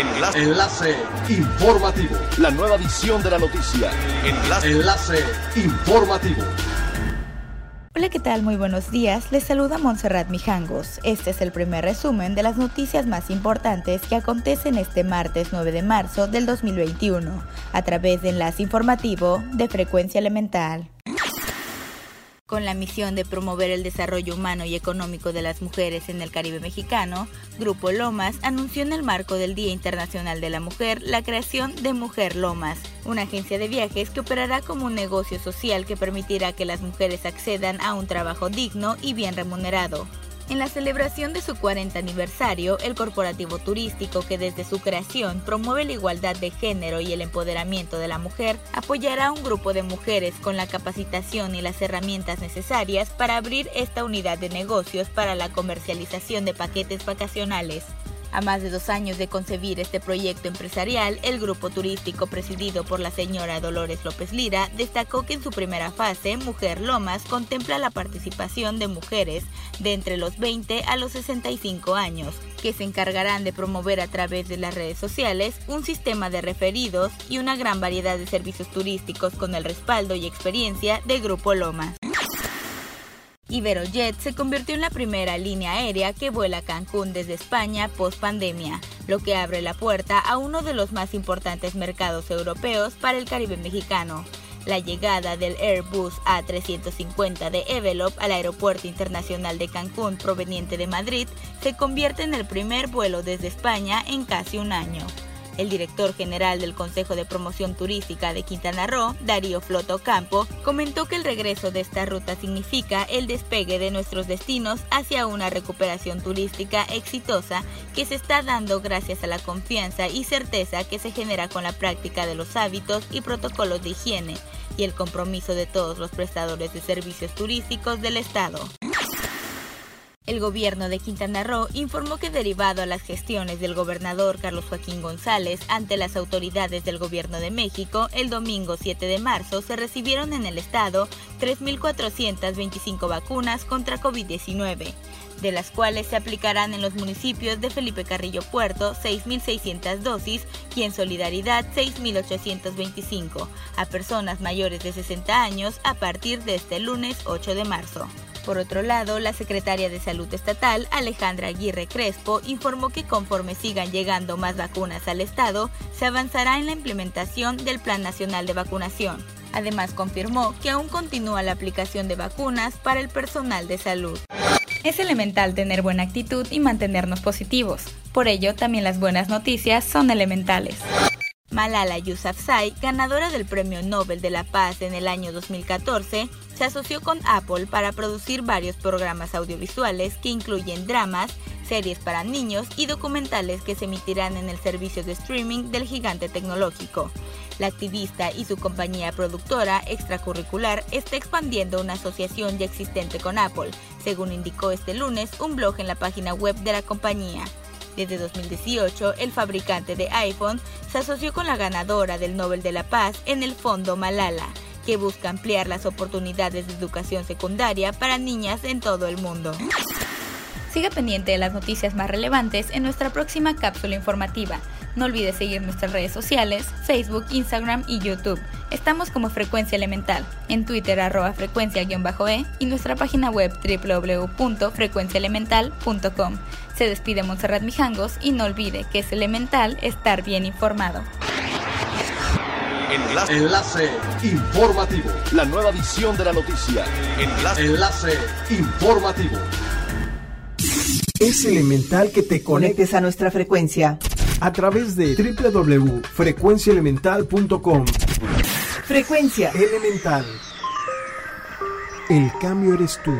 Enlace. Enlace informativo. La nueva edición de la noticia. Enlace. Enlace informativo. Hola, ¿qué tal? Muy buenos días. Les saluda Montserrat Mijangos. Este es el primer resumen de las noticias más importantes que acontecen este martes 9 de marzo del 2021 a través de Enlace Informativo de Frecuencia Elemental con la misión de promover el desarrollo humano y económico de las mujeres en el Caribe mexicano, Grupo Lomas anunció en el marco del Día Internacional de la Mujer la creación de Mujer Lomas, una agencia de viajes que operará como un negocio social que permitirá que las mujeres accedan a un trabajo digno y bien remunerado. En la celebración de su 40 aniversario, el corporativo turístico que desde su creación promueve la igualdad de género y el empoderamiento de la mujer, apoyará a un grupo de mujeres con la capacitación y las herramientas necesarias para abrir esta unidad de negocios para la comercialización de paquetes vacacionales. A más de dos años de concebir este proyecto empresarial, el grupo turístico presidido por la señora Dolores López Lira destacó que en su primera fase, Mujer Lomas contempla la participación de mujeres de entre los 20 a los 65 años, que se encargarán de promover a través de las redes sociales un sistema de referidos y una gran variedad de servicios turísticos con el respaldo y experiencia del Grupo Lomas. Iberojet se convirtió en la primera línea aérea que vuela a Cancún desde España post pandemia, lo que abre la puerta a uno de los más importantes mercados europeos para el Caribe mexicano. La llegada del Airbus A350 de Evelop al Aeropuerto Internacional de Cancún proveniente de Madrid se convierte en el primer vuelo desde España en casi un año. El director general del Consejo de Promoción Turística de Quintana Roo, Darío Floto Campo, comentó que el regreso de esta ruta significa el despegue de nuestros destinos hacia una recuperación turística exitosa que se está dando gracias a la confianza y certeza que se genera con la práctica de los hábitos y protocolos de higiene y el compromiso de todos los prestadores de servicios turísticos del Estado. El gobierno de Quintana Roo informó que derivado a las gestiones del gobernador Carlos Joaquín González ante las autoridades del gobierno de México, el domingo 7 de marzo se recibieron en el estado 3.425 vacunas contra COVID-19 de las cuales se aplicarán en los municipios de Felipe Carrillo Puerto 6.600 dosis y en Solidaridad 6.825 a personas mayores de 60 años a partir de este lunes 8 de marzo. Por otro lado, la secretaria de Salud Estatal, Alejandra Aguirre Crespo, informó que conforme sigan llegando más vacunas al Estado, se avanzará en la implementación del Plan Nacional de Vacunación. Además, confirmó que aún continúa la aplicación de vacunas para el personal de salud. Es elemental tener buena actitud y mantenernos positivos. Por ello, también las buenas noticias son elementales. Malala Yousafzai, ganadora del Premio Nobel de la Paz en el año 2014, se asoció con Apple para producir varios programas audiovisuales que incluyen dramas, series para niños y documentales que se emitirán en el servicio de streaming del gigante tecnológico. La activista y su compañía productora extracurricular está expandiendo una asociación ya existente con Apple, según indicó este lunes un blog en la página web de la compañía. Desde 2018, el fabricante de iPhone se asoció con la ganadora del Nobel de la Paz en el Fondo Malala, que busca ampliar las oportunidades de educación secundaria para niñas en todo el mundo. Siga pendiente de las noticias más relevantes en nuestra próxima cápsula informativa. No olvide seguir nuestras redes sociales, Facebook, Instagram y YouTube. Estamos como Frecuencia Elemental, en Twitter arroba frecuencia-e y nuestra página web www.frecuenciaelemental.com. Se despide Montserrat Mijangos y no olvide que es elemental estar bien informado. Enlace. Enlace informativo. La nueva edición de la noticia. Enlace. Enlace informativo. Es elemental que te conectes a nuestra frecuencia a través de www.frecuenciaelemental.com. Frecuencia Elemental. El cambio eres tú.